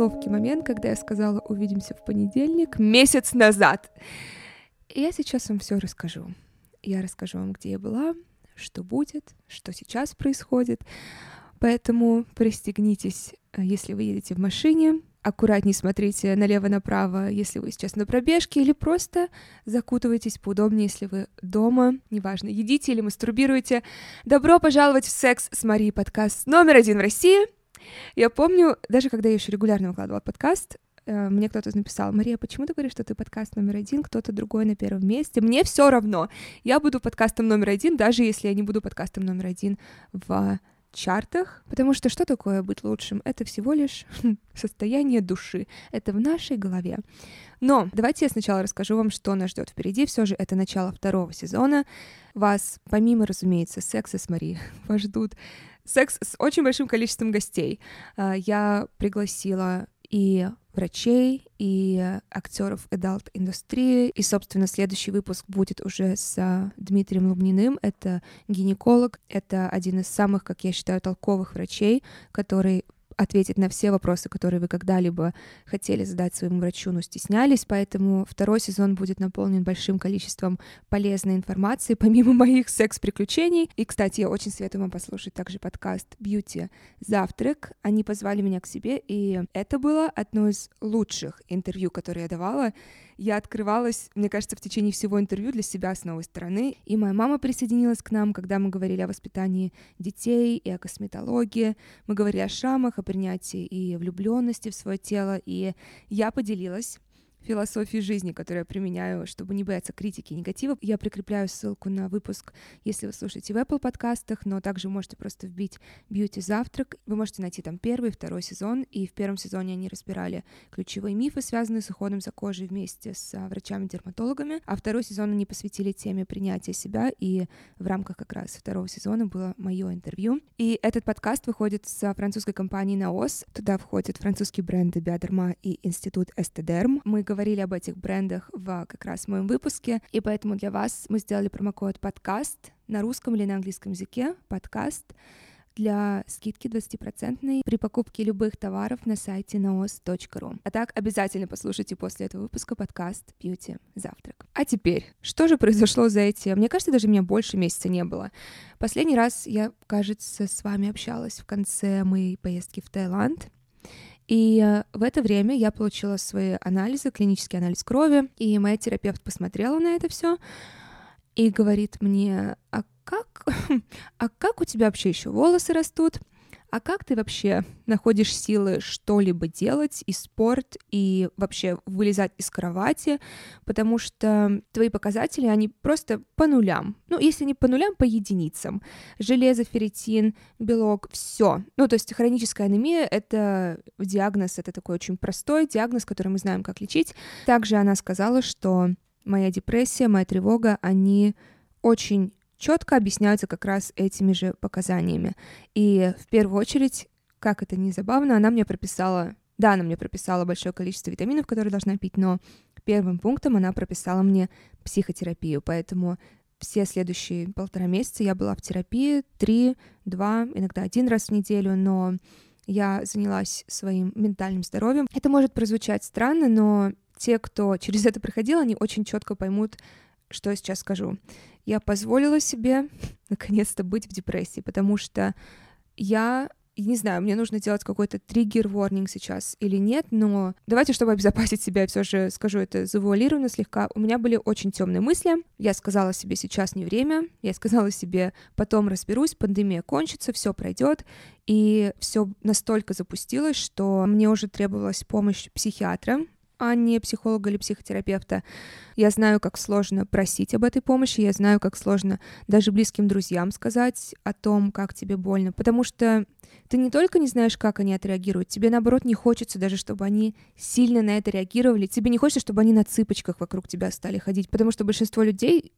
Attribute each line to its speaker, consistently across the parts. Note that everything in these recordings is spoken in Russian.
Speaker 1: неловкий момент, когда я сказала «увидимся в понедельник» месяц назад. Я сейчас вам все расскажу. Я расскажу вам, где я была, что будет, что сейчас происходит. Поэтому пристегнитесь, э, если вы едете в машине, аккуратнее смотрите налево-направо, если вы сейчас на пробежке, или просто закутывайтесь поудобнее, если вы дома, неважно, едите или мастурбируете. Добро пожаловать в «Секс с Марией» подкаст номер один в России. Я помню, даже когда я еще регулярно выкладывала подкаст, э, мне кто-то написал, Мария, почему ты говоришь, что ты подкаст номер один, кто-то другой на первом месте? Мне все равно. Я буду подкастом номер один, даже если я не буду подкастом номер один в чартах, потому что что такое быть лучшим? Это всего лишь состояние души, это в нашей голове. Но давайте я сначала расскажу вам, что нас ждет впереди. Все же это начало второго сезона. Вас, помимо, разумеется, секса с Марией, вас ждут секс с очень большим количеством гостей. А, я пригласила и врачей, и актеров adult индустрии. И, собственно, следующий выпуск будет уже с Дмитрием Лубниным. Это гинеколог, это один из самых, как я считаю, толковых врачей, который ответить на все вопросы, которые вы когда-либо хотели задать своему врачу, но стеснялись, поэтому второй сезон будет наполнен большим количеством полезной информации, помимо моих секс-приключений. И, кстати, я очень советую вам послушать также подкаст «Бьюти Завтрак». Они позвали меня к себе, и это было одно из лучших интервью, которые я давала я открывалась, мне кажется, в течение всего интервью для себя с новой стороны. И моя мама присоединилась к нам, когда мы говорили о воспитании детей и о косметологии. Мы говорили о шрамах, о принятии и влюбленности в свое тело. И я поделилась философии жизни, которую я применяю, чтобы не бояться критики и негатива. Я прикрепляю ссылку на выпуск, если вы слушаете в Apple подкастах, но также можете просто вбить «Бьюти завтрак». Вы можете найти там первый, второй сезон, и в первом сезоне они разбирали ключевые мифы, связанные с уходом за кожей вместе с а, врачами-дерматологами, а второй сезон они посвятили теме принятия себя, и в рамках как раз второго сезона было мое интервью. И этот подкаст выходит с французской компанией Наос. Туда входят французские бренды Биодерма и Институт Эстедерм. Мы говорили об этих брендах в как раз моем выпуске, и поэтому для вас мы сделали промокод подкаст на русском или на английском языке, подкаст, для скидки 20% при покупке любых товаров на сайте naos.ru. А так обязательно послушайте после этого выпуска подкаст Beauty Завтрак. А теперь, что же произошло за эти... Мне кажется, даже меня больше месяца не было. Последний раз я, кажется, с вами общалась в конце моей поездки в Таиланд. И э, в это время я получила свои анализы, клинический анализ крови, и моя терапевт посмотрела на это все и говорит мне, а как, а как у тебя вообще еще волосы растут? А как ты вообще находишь силы что-либо делать и спорт, и вообще вылезать из кровати, потому что твои показатели, они просто по нулям. Ну, если не по нулям, по единицам. Железо, ферритин, белок, все. Ну, то есть хроническая анемия — это диагноз, это такой очень простой диагноз, который мы знаем, как лечить. Также она сказала, что моя депрессия, моя тревога, они очень четко объясняются как раз этими же показаниями. И в первую очередь, как это не забавно, она мне прописала, да, она мне прописала большое количество витаминов, которые должна пить, но первым пунктом она прописала мне психотерапию, поэтому все следующие полтора месяца я была в терапии, три, два, иногда один раз в неделю, но я занялась своим ментальным здоровьем. Это может прозвучать странно, но те, кто через это проходил, они очень четко поймут, что я сейчас скажу я позволила себе наконец-то быть в депрессии, потому что я не знаю, мне нужно делать какой-то триггер-ворнинг сейчас или нет, но давайте, чтобы обезопасить себя, все же скажу это завуалированно слегка. У меня были очень темные мысли. Я сказала себе, сейчас не время. Я сказала себе, потом разберусь, пандемия кончится, все пройдет. И все настолько запустилось, что мне уже требовалась помощь психиатра а не психолога или психотерапевта. Я знаю, как сложно просить об этой помощи, я знаю, как сложно даже близким друзьям сказать о том, как тебе больно, потому что ты не только не знаешь, как они отреагируют, тебе, наоборот, не хочется даже, чтобы они сильно на это реагировали, тебе не хочется, чтобы они на цыпочках вокруг тебя стали ходить, потому что большинство людей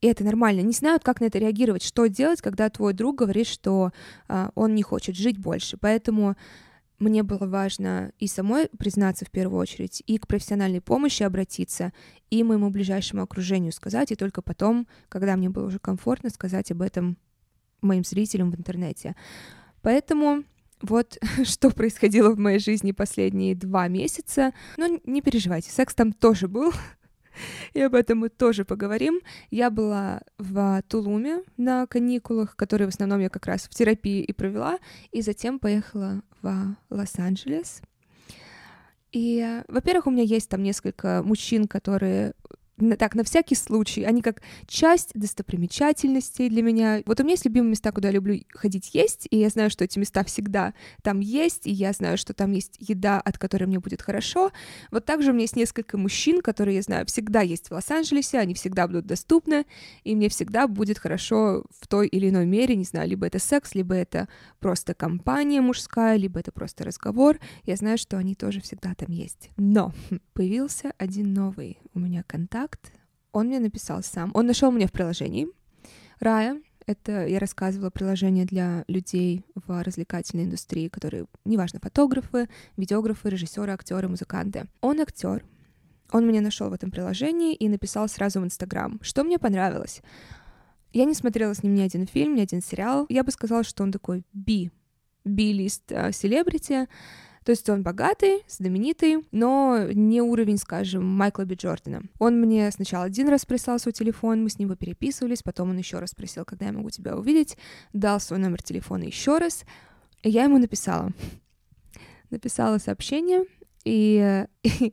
Speaker 1: и это нормально, не знают, как на это реагировать, что делать, когда твой друг говорит, что а, он не хочет жить больше. Поэтому мне было важно и самой признаться в первую очередь, и к профессиональной помощи обратиться, и моему ближайшему окружению сказать, и только потом, когда мне было уже комфортно, сказать об этом моим зрителям в интернете. Поэтому Вот что происходило в моей жизни последние два месяца. Но не переживайте, секс там тоже был. И об этом мы тоже поговорим. Я была в Тулуме на каникулах, которые в основном я как раз в терапии и провела, и затем поехала в Лос-Анджелес. И, во-первых, у меня есть там несколько мужчин, которые так, на всякий случай, они как часть достопримечательностей для меня. Вот у меня есть любимые места, куда я люблю ходить есть, и я знаю, что эти места всегда там есть, и я знаю, что там есть еда, от которой мне будет хорошо. Вот также у меня есть несколько мужчин, которые, я знаю, всегда есть в Лос-Анджелесе, они всегда будут доступны, и мне всегда будет хорошо в той или иной мере, не знаю, либо это секс, либо это просто компания мужская, либо это просто разговор. Я знаю, что они тоже всегда там есть. Но появился один новый у меня контакт. Он мне написал сам. Он нашел меня в приложении. Рая, это я рассказывала приложение для людей в развлекательной индустрии, которые, неважно, фотографы, видеографы, режиссеры, актеры, музыканты. Он актер. Он меня нашел в этом приложении и написал сразу в Инстаграм, что мне понравилось. Я не смотрела с ним ни один фильм, ни один сериал. Я бы сказала, что он такой би, би-лист э, селебрити. То есть он богатый, знаменитый, но не уровень, скажем, Майкла Би Джордана. Он мне сначала один раз прислал свой телефон, мы с ним переписывались, потом он еще раз спросил, когда я могу тебя увидеть, дал свой номер телефона еще раз, и я ему написала. Написала сообщение, и, и,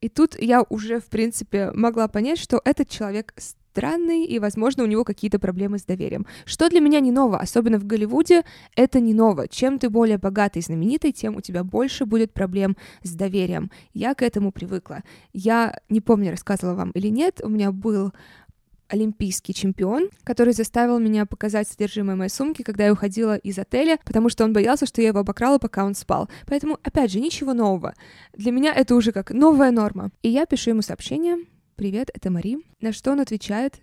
Speaker 1: и тут я уже, в принципе, могла понять, что этот человек странный, и, возможно, у него какие-то проблемы с доверием. Что для меня не ново, особенно в Голливуде, это не ново. Чем ты более богатый и знаменитый, тем у тебя больше будет проблем с доверием. Я к этому привыкла. Я не помню, рассказывала вам или нет, у меня был олимпийский чемпион, который заставил меня показать содержимое моей сумки, когда я уходила из отеля, потому что он боялся, что я его обокрала, пока он спал. Поэтому, опять же, ничего нового. Для меня это уже как новая норма. И я пишу ему сообщение, «Привет, это Мари». На что он отвечает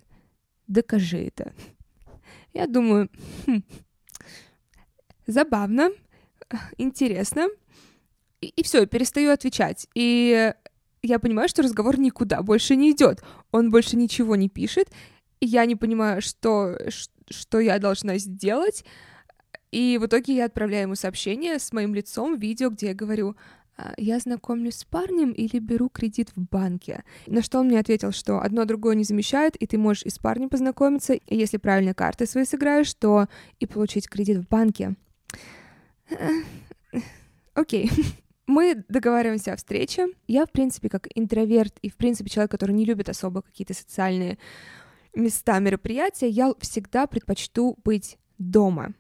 Speaker 1: «Докажи это». Я думаю, хм, забавно, интересно, и, и все, перестаю отвечать. И я понимаю, что разговор никуда больше не идет. Он больше ничего не пишет, и я не понимаю, что, что я должна сделать. И в итоге я отправляю ему сообщение с моим лицом, видео, где я говорю, я знакомлюсь с парнем или беру кредит в банке. На что он мне ответил, что одно другое не замещает, и ты можешь и с парнем познакомиться, и если правильно карты свои сыграешь, то и получить кредит в банке. Окей. Okay. Мы договариваемся о встрече. Я, в принципе, как интроверт и, в принципе, человек, который не любит особо какие-то социальные места, мероприятия, я всегда предпочту быть дома.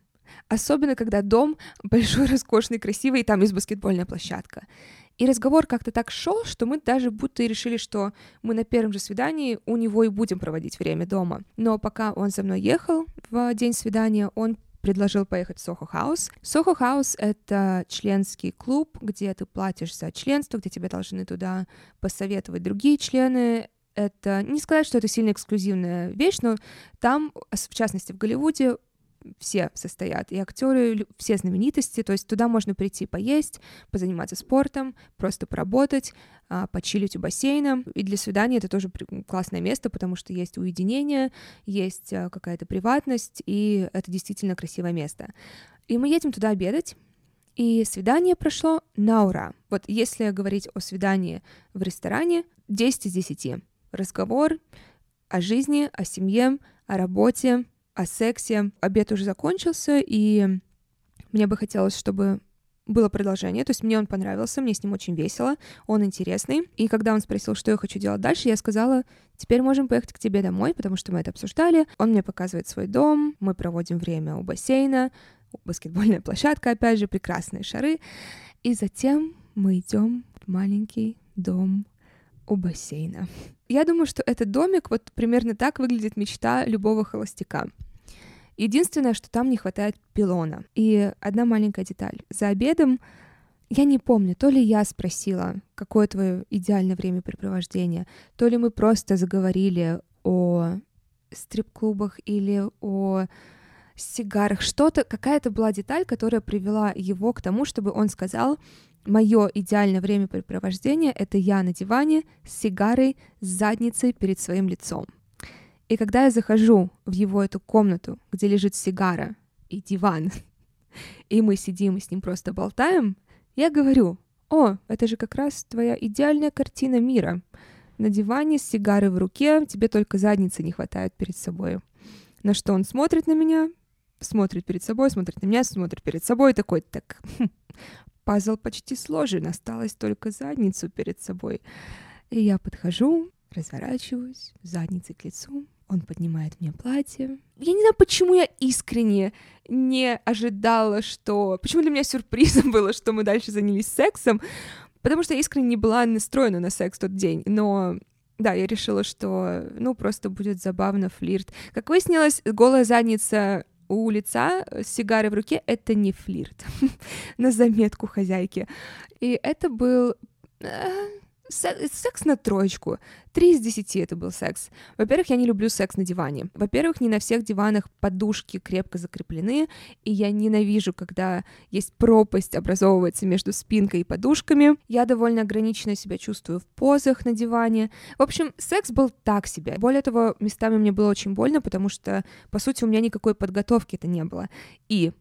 Speaker 1: Особенно, когда дом большой, роскошный, красивый, и там есть баскетбольная площадка. И разговор как-то так шел, что мы даже будто и решили, что мы на первом же свидании у него и будем проводить время дома. Но пока он за мной ехал в день свидания, он предложил поехать в Сохо Хаус. Сохо Хаус — это членский клуб, где ты платишь за членство, где тебе должны туда посоветовать другие члены. Это не сказать, что это сильно эксклюзивная вещь, но там, в частности в Голливуде, все состоят, и актеры, все знаменитости, то есть туда можно прийти поесть, позаниматься спортом, просто поработать, а, почилить у бассейна, и для свидания это тоже классное место, потому что есть уединение, есть а, какая-то приватность, и это действительно красивое место. И мы едем туда обедать, и свидание прошло на ура. Вот если говорить о свидании в ресторане, 10 из 10. Разговор о жизни, о семье, о работе, о сексе. Обед уже закончился, и мне бы хотелось, чтобы было продолжение, то есть мне он понравился, мне с ним очень весело, он интересный. И когда он спросил, что я хочу делать дальше, я сказала, теперь можем поехать к тебе домой, потому что мы это обсуждали. Он мне показывает свой дом, мы проводим время у бассейна, баскетбольная площадка, опять же, прекрасные шары. И затем мы идем в маленький дом у бассейна. Я думаю, что этот домик, вот примерно так выглядит мечта любого холостяка. Единственное, что там не хватает пилона. И одна маленькая деталь. За обедом я не помню, то ли я спросила, какое твое идеальное времяпрепровождение, то ли мы просто заговорили о стрип-клубах или о сигарах, что-то, какая-то была деталь, которая привела его к тому, чтобы он сказал, мое идеальное времяпрепровождение — это я на диване с сигарой, с задницей перед своим лицом. И когда я захожу в его эту комнату, где лежит сигара и диван, и мы сидим и с ним просто болтаем, я говорю, о, это же как раз твоя идеальная картина мира. На диване с сигарой в руке, тебе только задницы не хватает перед собой. На что он смотрит на меня, смотрит перед собой, смотрит на меня, смотрит перед собой, такой, так, хм, пазл почти сложен, осталось только задницу перед собой. И я подхожу, разворачиваюсь, задницей к лицу, он поднимает мне платье. Я не знаю, почему я искренне не ожидала, что... Почему для меня сюрпризом было, что мы дальше занялись сексом, потому что я искренне не была настроена на секс тот день, но да, я решила, что, ну, просто будет забавно флирт. Как выяснилось, голая задница у лица с сигарой в руке — это не флирт. на заметку хозяйки. И это был э, секс на троечку. Три из десяти это был секс. Во-первых, я не люблю секс на диване. Во-первых, не на всех диванах подушки крепко закреплены, и я ненавижу, когда есть пропасть образовывается между спинкой и подушками. Я довольно ограниченно себя чувствую в позах на диване. В общем, секс был так себе. Более того, местами мне было очень больно, потому что, по сути, у меня никакой подготовки это не было. И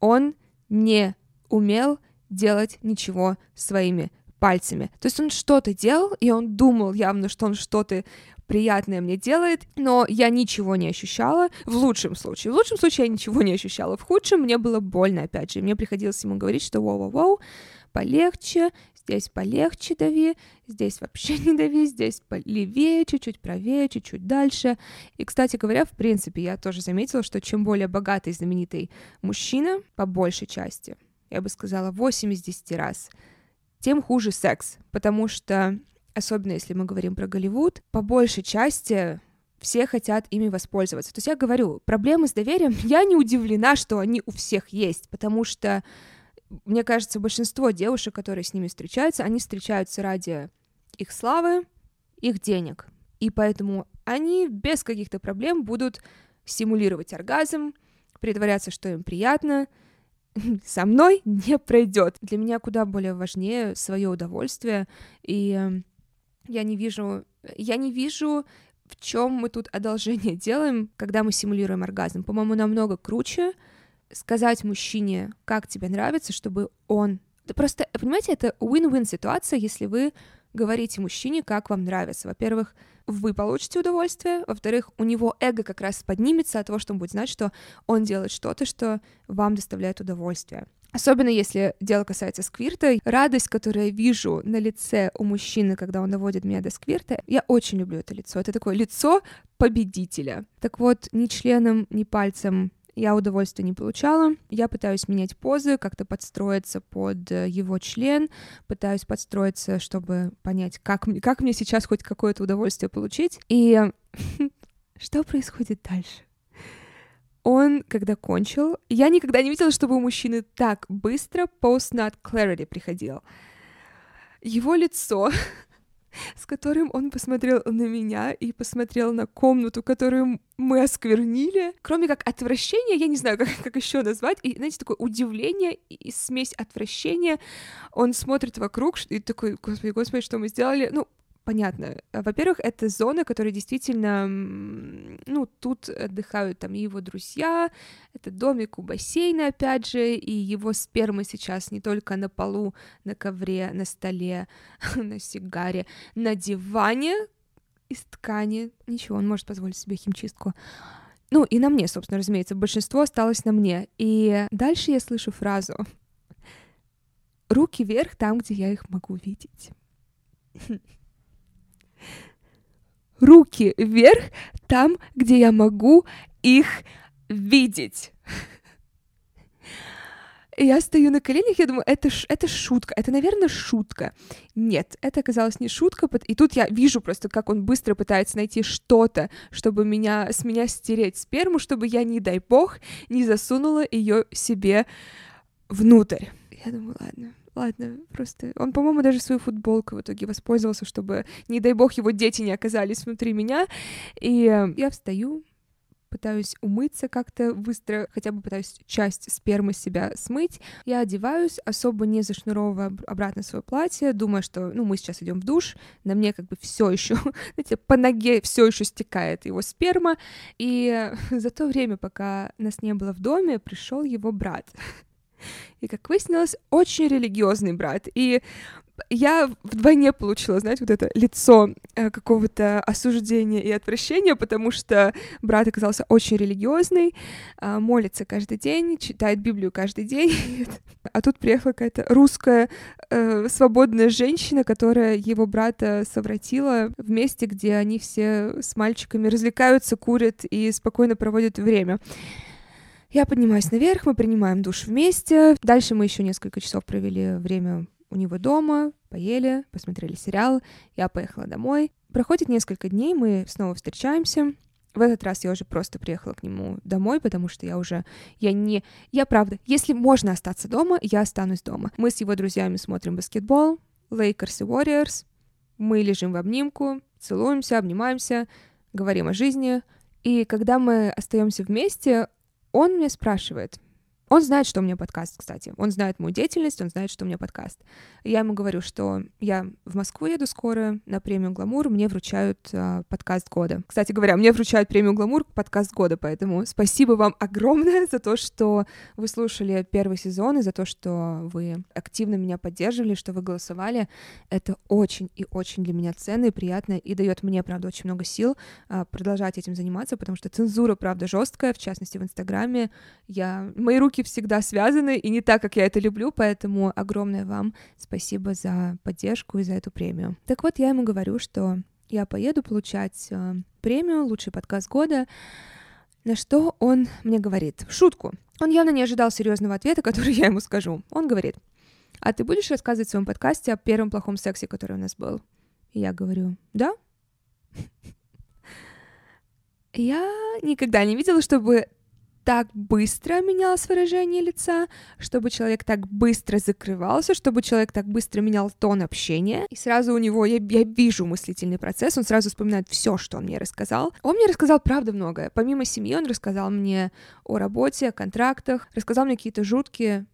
Speaker 1: он не умел делать ничего своими пальцами. То есть он что-то делал, и он думал явно, что он что-то приятное мне делает, но я ничего не ощущала в лучшем случае. В лучшем случае я ничего не ощущала. В худшем мне было больно, опять же. И мне приходилось ему говорить, что воу-воу-воу, полегче, здесь полегче дави, здесь вообще не дави, здесь левее, чуть-чуть правее, чуть-чуть дальше. И, кстати говоря, в принципе, я тоже заметила, что чем более богатый, знаменитый мужчина, по большей части, я бы сказала, 8 из 10 раз — тем хуже секс, потому что, особенно если мы говорим про Голливуд, по большей части все хотят ими воспользоваться. То есть я говорю, проблемы с доверием, я не удивлена, что они у всех есть, потому что, мне кажется, большинство девушек, которые с ними встречаются, они встречаются ради их славы, их денег. И поэтому они без каких-то проблем будут симулировать оргазм, притворяться, что им приятно, со мной не пройдет. Для меня куда более важнее свое удовольствие, и эм, я не вижу, я не вижу, в чем мы тут одолжение делаем, когда мы симулируем оргазм. По-моему, намного круче сказать мужчине, как тебе нравится, чтобы он... Просто, понимаете, это win-win ситуация, если вы говорите мужчине, как вам нравится. Во-первых, вы получите удовольствие, во-вторых, у него эго как раз поднимется от того, что он будет знать, что он делает что-то, что вам доставляет удовольствие. Особенно если дело касается сквирта, радость, которую я вижу на лице у мужчины, когда он доводит меня до сквирта, я очень люблю это лицо. Это такое лицо победителя. Так вот, ни членом, ни пальцем я удовольствия не получала. Я пытаюсь менять позы, как-то подстроиться под э, его член, пытаюсь подстроиться, чтобы понять, как, мне, как мне сейчас хоть какое-то удовольствие получить. И что происходит дальше? Он, когда кончил, я никогда не видела, чтобы у мужчины так быстро post-nut clarity приходил. Его лицо с которым он посмотрел на меня и посмотрел на комнату, которую мы осквернили. Кроме как отвращения, я не знаю, как, как еще назвать, и, знаете, такое удивление и смесь отвращения. Он смотрит вокруг и такой, господи, господи, что мы сделали? Ну, понятно. Во-первых, это зона, которая действительно, ну, тут отдыхают там его друзья, это домик у бассейна, опять же, и его сперма сейчас не только на полу, на ковре, на столе, на сигаре, на диване из ткани. Ничего, он может позволить себе химчистку. Ну, и на мне, собственно, разумеется, большинство осталось на мне. И дальше я слышу фразу «Руки вверх там, где я их могу видеть». руки вверх там, где я могу их видеть. Я стою на коленях, я думаю, это, ш, это шутка, это, наверное, шутка. Нет, это оказалось не шутка, и тут я вижу просто, как он быстро пытается найти что-то, чтобы меня, с меня стереть сперму, чтобы я, не дай бог, не засунула ее себе внутрь. Я думаю, ладно, Ладно, просто... Он, по-моему, даже свою футболку в итоге воспользовался, чтобы, не дай бог, его дети не оказались внутри меня. И э, я встаю, пытаюсь умыться как-то быстро, хотя бы пытаюсь часть спермы себя смыть. Я одеваюсь, особо не зашнуровывая обратно свое платье, думая, что, ну, мы сейчас идем в душ, на мне как бы все еще, знаете, по ноге все еще стекает его сперма, и за то время, пока нас не было в доме, пришел его брат. И, как выяснилось, очень религиозный брат. И я вдвойне получила, знаете, вот это лицо э, какого-то осуждения и отвращения, потому что брат оказался очень религиозный, э, молится каждый день, читает Библию каждый день, а тут приехала какая-то русская э, свободная женщина, которая его брата совратила в месте, где они все с мальчиками развлекаются, курят и спокойно проводят время. Я поднимаюсь наверх, мы принимаем душ вместе. Дальше мы еще несколько часов провели время у него дома, поели, посмотрели сериал, я поехала домой. Проходит несколько дней, мы снова встречаемся. В этот раз я уже просто приехала к нему домой, потому что я уже, я не, я правда, если можно остаться дома, я останусь дома. Мы с его друзьями смотрим баскетбол, Lakers и Warriors, мы лежим в обнимку, целуемся, обнимаемся, говорим о жизни. И когда мы остаемся вместе, он мне спрашивает, он знает, что у меня подкаст, кстати. Он знает мою деятельность, он знает, что у меня подкаст. Я ему говорю, что я в Москву еду скоро на премию «Гламур», мне вручают э, подкаст года. Кстати говоря, мне вручают премию «Гламур» подкаст года, поэтому спасибо вам огромное за то, что вы слушали первый сезон и за то, что вы активно меня поддерживали, что вы голосовали. Это очень и очень для меня ценно и приятно, и дает мне, правда, очень много сил э, продолжать этим заниматься, потому что цензура, правда, жесткая, в частности, в Инстаграме. Я... Мои руки всегда связаны, и не так, как я это люблю, поэтому огромное вам спасибо за поддержку и за эту премию. Так вот, я ему говорю, что я поеду получать э, премию «Лучший подкаст года», на что он мне говорит, шутку. Он явно не ожидал серьезного ответа, который я ему скажу. Он говорит, а ты будешь рассказывать в своем подкасте о первом плохом сексе, который у нас был? И я говорю, да. Я никогда не видела, чтобы так быстро менялось выражение лица, чтобы человек так быстро закрывался, чтобы человек так быстро менял тон общения. И сразу у него, я, я вижу мыслительный процесс, он сразу вспоминает все, что он мне рассказал. Он мне рассказал, правда, многое. Помимо семьи, он рассказал мне о работе, о контрактах, рассказал мне какие-то жуткие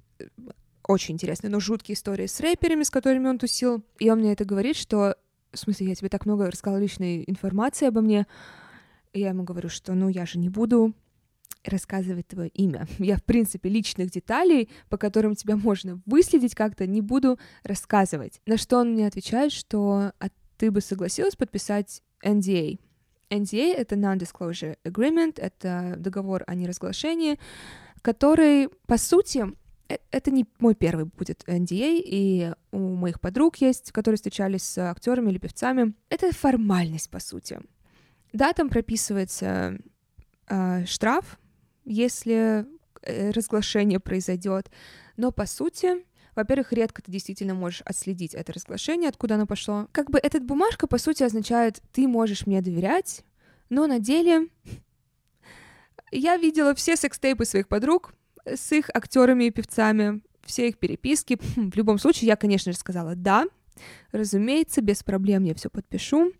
Speaker 1: очень интересные, но жуткие истории с рэперами, с которыми он тусил. И он мне это говорит, что... В смысле, я тебе так много рассказала личной информации обо мне. И я ему говорю, что ну я же не буду рассказывать твое имя. Я, в принципе, личных деталей, по которым тебя можно выследить как-то, не буду рассказывать. На что он мне отвечает, что а ты бы согласилась подписать NDA. NDA — это Non-Disclosure Agreement, это договор о неразглашении, который, по сути, э, это не мой первый будет NDA, и у моих подруг есть, которые встречались с актерами или певцами. Это формальность, по сути. Да, там прописывается э, штраф если э, разглашение произойдет. Но по сути, во-первых, редко ты действительно можешь отследить это разглашение, откуда оно пошло. Как бы эта бумажка, по сути, означает, ты можешь мне доверять, но на деле я видела все секстейпы своих подруг с их актерами и певцами, все их переписки. В любом случае, я, конечно же, сказала «да», разумеется, без проблем я все подпишу.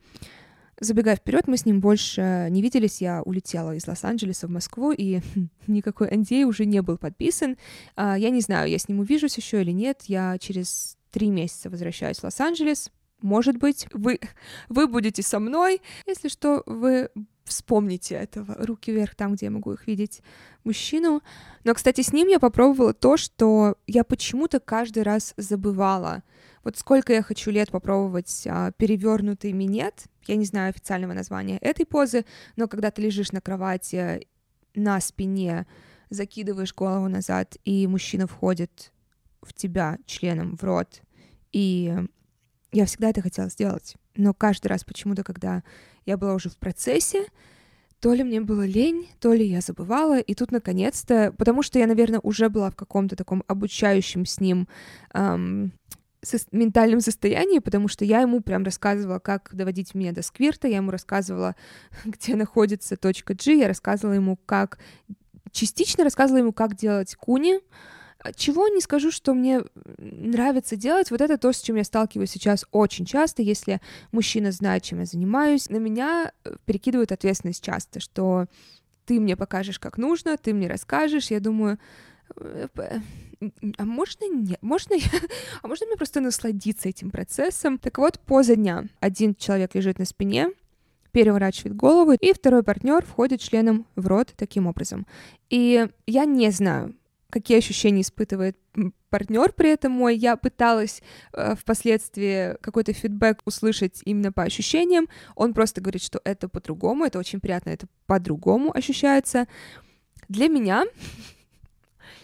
Speaker 1: Забегая вперед, мы с ним больше не виделись. Я улетела из Лос-Анджелеса в Москву, и никакой NDA уже не был подписан. А, я не знаю, я с ним увижусь еще или нет. Я через три месяца возвращаюсь в Лос-Анджелес. Может быть, вы, вы будете со мной. Если что, вы вспомните этого. Руки вверх там, где я могу их видеть. Мужчину. Но, кстати, с ним я попробовала то, что я почему-то каждый раз забывала. Вот сколько я хочу лет попробовать а, перевернутый минет, я не знаю официального названия этой позы, но когда ты лежишь на кровати на спине, закидываешь голову назад, и мужчина входит в тебя членом в рот, и я всегда это хотела сделать, но каждый раз почему-то, когда я была уже в процессе, то ли мне было лень, то ли я забывала, и тут наконец-то, потому что я, наверное, уже была в каком-то таком обучающем с ним эм, ментальном состоянии, потому что я ему прям рассказывала, как доводить меня до сквирта, я ему рассказывала, где находится точка G, я рассказывала ему, как... Частично рассказывала ему, как делать куни, чего не скажу, что мне нравится делать, вот это то, с чем я сталкиваюсь сейчас очень часто, если мужчина знает, чем я занимаюсь, на меня э, перекидывают ответственность часто, что ты мне покажешь, как нужно, ты мне расскажешь, я думаю, а можно нет? Можно я... А можно мне просто насладиться этим процессом? Так вот, поза дня. Один человек лежит на спине, переворачивает голову, и второй партнер входит членом в рот таким образом. И я не знаю, какие ощущения испытывает партнер при этом мой. Я пыталась э, впоследствии какой-то фидбэк услышать именно по ощущениям. Он просто говорит, что это по-другому, это очень приятно, это по-другому ощущается. Для меня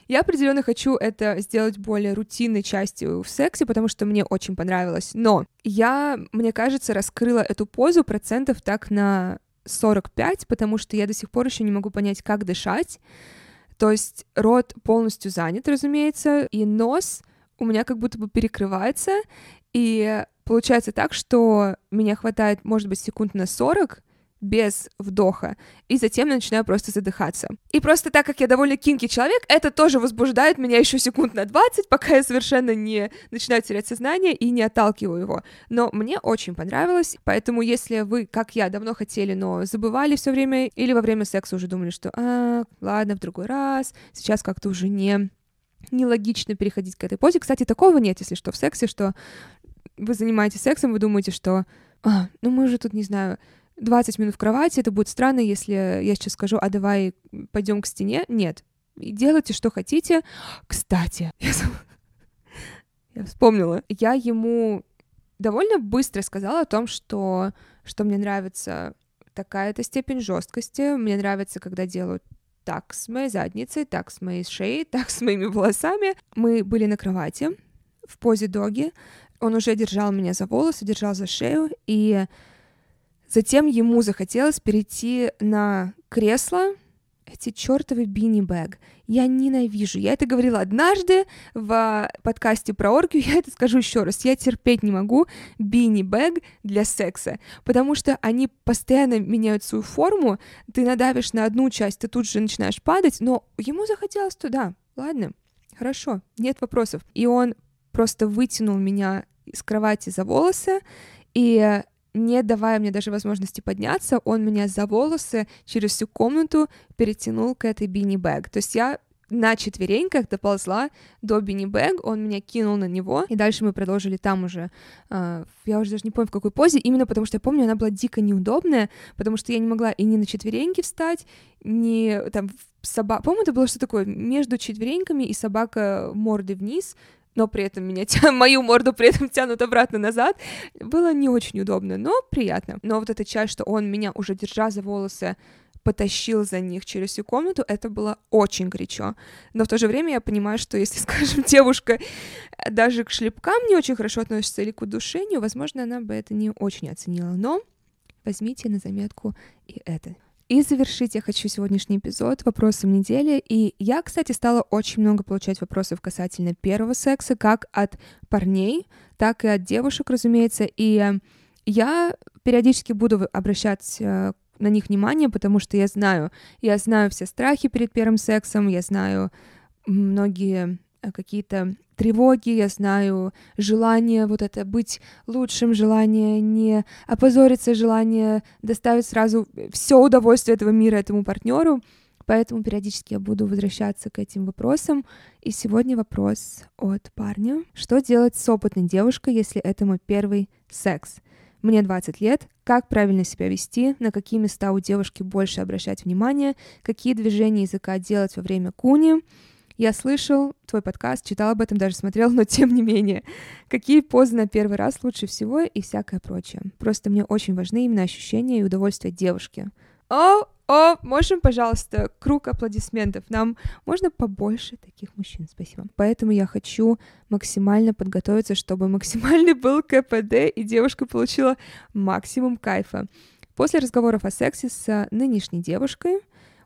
Speaker 1: я определенно хочу это сделать более рутинной частью в сексе, потому что мне очень понравилось. Но я, мне кажется, раскрыла эту позу процентов так на 45, потому что я до сих пор еще не могу понять, как дышать. То есть рот полностью занят, разумеется, и нос у меня как будто бы перекрывается, и получается так, что меня хватает, может быть, секунд на 40, без вдоха, и затем начинаю просто задыхаться. И просто так как я довольно кинки человек, это тоже возбуждает меня еще секунд на 20, пока я совершенно не начинаю терять сознание и не отталкиваю его. Но мне очень понравилось, поэтому если вы, как я, давно хотели, но забывали все время, или во время секса уже думали, что а, ладно, в другой раз, сейчас как-то уже не нелогично переходить к этой позе. Кстати, такого нет, если что, в сексе, что вы занимаетесь сексом, вы думаете, что а, ну мы же тут, не знаю, 20 минут в кровати, это будет странно, если я сейчас скажу, а давай пойдем к стене. Нет. Делайте, что хотите. Кстати, я вспомнила. Я ему довольно быстро сказала о том, что, что мне нравится такая-то степень жесткости. Мне нравится, когда делают так с моей задницей, так с моей шеей, так с моими волосами. Мы были на кровати в позе доги. Он уже держал меня за волосы, держал за шею, и Затем ему захотелось перейти на кресло, эти чертовы бини бэг. Я ненавижу. Я это говорила однажды в подкасте про оргию, я это скажу еще раз. Я терпеть не могу бини бэг для секса, потому что они постоянно меняют свою форму. Ты надавишь на одну часть, ты тут же начинаешь падать, но ему захотелось туда. Ладно, хорошо, нет вопросов. И он просто вытянул меня из кровати за волосы, и не давая мне даже возможности подняться, он меня за волосы через всю комнату перетянул к этой бини-бэг. То есть я на четвереньках доползла до Бини Бэг, он меня кинул на него, и дальше мы продолжили там уже. Uh, я уже даже не помню, в какой позе, именно потому что я помню, она была дико неудобная, потому что я не могла и не на четвереньки встать, ни там собака... По-моему, это было что такое между четвереньками и собака мордой вниз, но при этом меня тя... мою морду при этом тянут обратно назад. Было не очень удобно, но приятно. Но вот эта часть, что он меня уже держа за волосы, потащил за них через всю комнату, это было очень горячо. Но в то же время я понимаю, что если, скажем, девушка даже к шлепкам не очень хорошо относится или к удушению, возможно, она бы это не очень оценила. Но возьмите на заметку и это. И завершить я хочу сегодняшний эпизод вопросом недели. И я, кстати, стала очень много получать вопросов касательно первого секса, как от парней, так и от девушек, разумеется. И я периодически буду обращать э, на них внимание, потому что я знаю, я знаю все страхи перед первым сексом, я знаю многие э, какие-то тревоги, я знаю желание вот это быть лучшим, желание не опозориться, желание доставить сразу все удовольствие этого мира этому партнеру. Поэтому периодически я буду возвращаться к этим вопросам. И сегодня вопрос от парня. Что делать с опытной девушкой, если это мой первый секс? Мне 20 лет. Как правильно себя вести? На какие места у девушки больше обращать внимание? Какие движения языка делать во время куни? Я слышал твой подкаст, читал об этом, даже смотрел, но тем не менее. Какие позы на первый раз лучше всего и всякое прочее. Просто мне очень важны именно ощущения и удовольствие девушки. О, о, можем, пожалуйста, круг аплодисментов. Нам можно побольше таких мужчин, спасибо. Поэтому я хочу максимально подготовиться, чтобы максимальный был КПД, и девушка получила максимум кайфа. После разговоров о сексе с нынешней девушкой,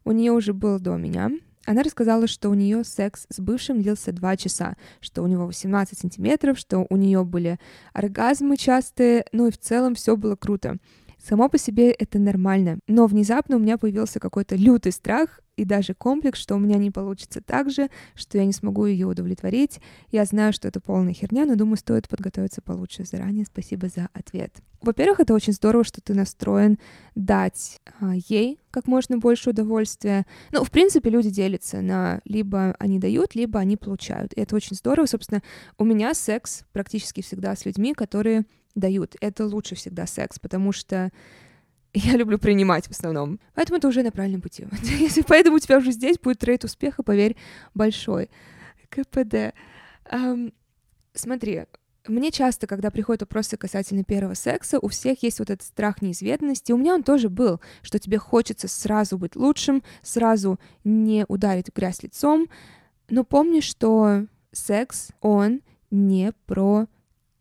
Speaker 1: у нее уже был до меня, она рассказала, что у нее секс с бывшим длился два часа, что у него 18 сантиметров, что у нее были оргазмы частые, ну и в целом все было круто. Само по себе это нормально, но внезапно у меня появился какой-то лютый страх и даже комплекс, что у меня не получится так же, что я не смогу ее удовлетворить. Я знаю, что это полная херня, но думаю, стоит подготовиться получше заранее. Спасибо за ответ. Во-первых, это очень здорово, что ты настроен дать а, ей как можно больше удовольствия. Ну, в принципе, люди делятся на либо они дают, либо они получают. И это очень здорово. Собственно, у меня секс практически всегда с людьми, которые дают. Это лучше всегда секс, потому что Я люблю принимать в основном. Поэтому это уже на правильном пути. Если поэтому у тебя уже здесь будет рейд успеха, поверь, большой. КПД. Um, смотри, мне часто, когда приходят вопросы касательно первого секса, у всех есть вот этот страх неизведанности. У меня он тоже был, что тебе хочется сразу быть лучшим, сразу не ударить в грязь лицом. Но помни, что секс, он не про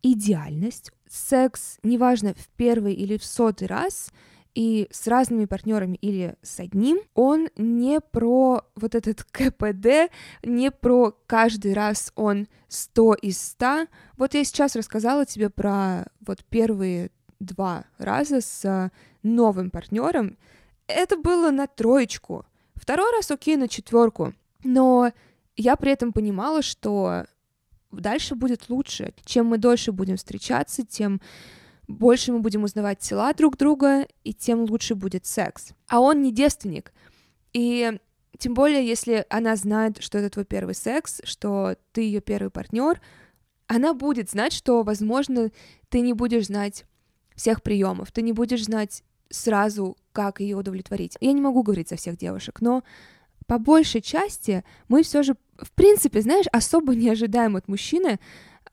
Speaker 1: идеальность. Секс, неважно, в первый или в сотый раз — и с разными партнерами или с одним, он не про вот этот КПД, не про каждый раз он 100 из 100. Вот я сейчас рассказала тебе про вот первые два раза с новым партнером. Это было на троечку. Второй раз окей, на четверку. Но я при этом понимала, что дальше будет лучше. Чем мы дольше будем встречаться, тем больше мы будем узнавать тела друг друга, и тем лучше будет секс. А он не девственник. И тем более, если она знает, что это твой первый секс, что ты ее первый партнер, она будет знать, что, возможно, ты не будешь знать всех приемов, ты не будешь знать сразу, как ее удовлетворить. Я не могу говорить за всех девушек, но по большей части мы все же, в принципе, знаешь, особо не ожидаем от мужчины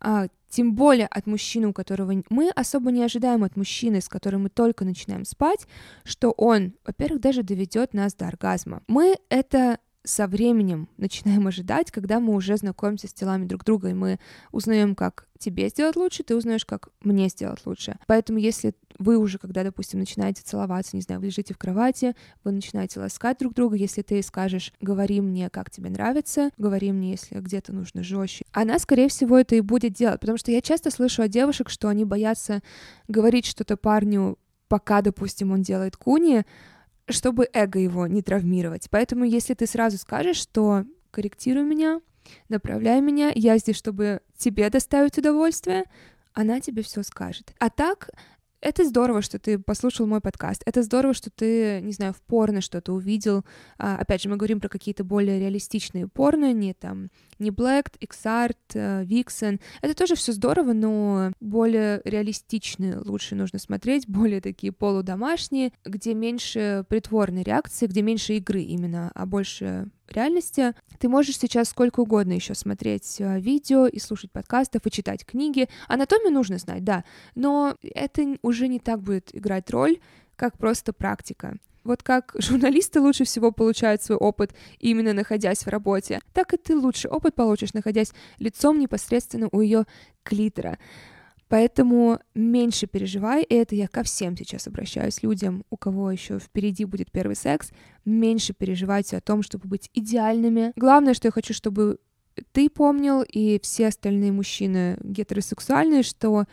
Speaker 1: а, тем более от мужчины, у которого мы особо не ожидаем от мужчины, с которым мы только начинаем спать, что он, во-первых, даже доведет нас до оргазма. Мы это со временем начинаем ожидать, когда мы уже знакомимся с телами друг друга, и мы узнаем, как тебе сделать лучше, ты узнаешь, как мне сделать лучше. Поэтому если вы уже, когда, допустим, начинаете целоваться, не знаю, вы лежите в кровати, вы начинаете ласкать друг друга, если ты скажешь, говори мне, как тебе нравится, говори мне, если где-то нужно жестче, она, скорее всего, это и будет делать, потому что я часто слышу от девушек, что они боятся говорить что-то парню, пока, допустим, он делает куни, чтобы эго его не травмировать. Поэтому если ты сразу скажешь, что корректируй меня, направляй меня, я здесь, чтобы тебе доставить удовольствие, она тебе все скажет. А так, это здорово, что ты послушал мой подкаст. Это здорово, что ты, не знаю, в порно что-то увидел. А, опять же, мы говорим про какие-то более реалистичные порно, не там, не Black, XArt, э, Vixen. Это тоже все здорово, но более реалистичные лучше нужно смотреть, более такие полудомашние, где меньше притворной реакции, где меньше игры именно, а больше реальности. Ты можешь сейчас сколько угодно еще смотреть э, видео и слушать подкастов и читать книги. Анатомию нужно знать, да, но это уже не так будет играть роль, как просто практика. Вот как журналисты лучше всего получают свой опыт именно находясь в работе, так и ты лучше опыт получишь, находясь лицом непосредственно у ее клитора. Поэтому меньше переживай, и это я ко всем сейчас обращаюсь, людям, у кого еще впереди будет первый секс, меньше переживайте о том, чтобы быть идеальными. Главное, что я хочу, чтобы ты помнил, и все остальные мужчины гетеросексуальные, что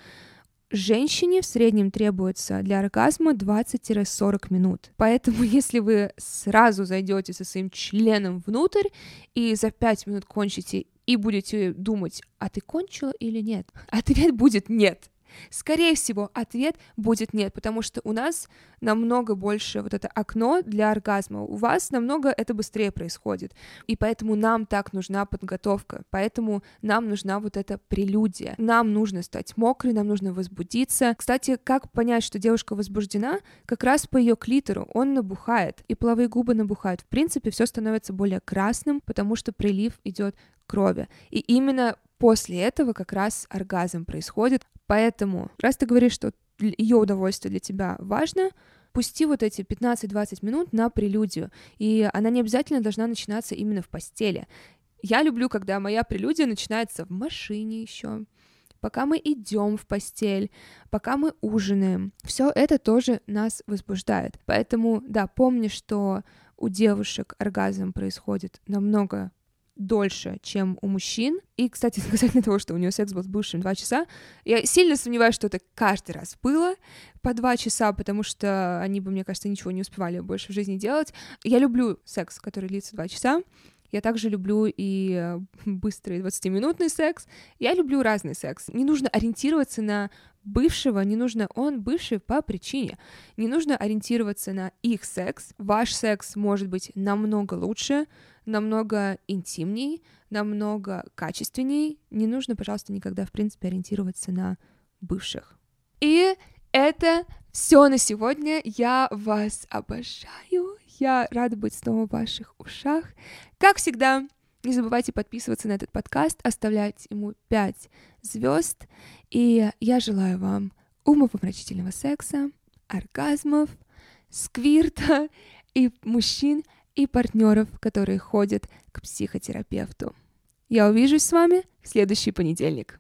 Speaker 1: Женщине в среднем требуется для оргазма 20-40 минут. Поэтому если вы сразу зайдете со своим членом внутрь и за 5 минут кончите и будете думать, а ты кончила или нет? Ответ будет нет. Скорее всего, ответ будет нет, потому что у нас намного больше вот это окно для оргазма, у вас намного это быстрее происходит, и поэтому нам так нужна подготовка, поэтому нам нужна вот эта прелюдия, нам нужно стать мокрой, нам нужно возбудиться. Кстати, как понять, что девушка возбуждена? Как раз по ее клитору, он набухает, и половые губы набухают. В принципе, все становится более красным, потому что прилив идет крови. И именно после этого как раз оргазм происходит. Поэтому, раз ты говоришь, что ее удовольствие для тебя важно, пусти вот эти 15-20 минут на прелюдию. И она не обязательно должна начинаться именно в постели. Я люблю, когда моя прелюдия начинается в машине еще, пока мы идем в постель, пока мы ужинаем. Все это тоже нас возбуждает. Поэтому, да, помни, что у девушек оргазм происходит намного дольше, чем у мужчин. И, кстати, касательно того, что у нее секс был с бывшим два часа, я сильно сомневаюсь, что это каждый раз было по два часа, потому что они бы, мне кажется, ничего не успевали больше в жизни делать. Я люблю секс, который длится два часа. Я также люблю и э, быстрый 20-минутный секс. Я люблю разный секс. Не нужно ориентироваться на бывшего, не нужно, он бывший по причине. Не нужно ориентироваться на их секс. Ваш секс может быть намного лучше, намного интимней, намного качественней. Не нужно, пожалуйста, никогда, в принципе, ориентироваться на бывших. И Это все на сегодня. Я вас обожаю. Я рада быть снова в ваших ушах. Как всегда, не забывайте подписываться на этот подкаст, оставлять ему 5 звезд. И я желаю вам умопомрачительного секса, оргазмов, сквирта и мужчин, и партнеров, которые ходят к психотерапевту. Я увижусь с вами в следующий понедельник.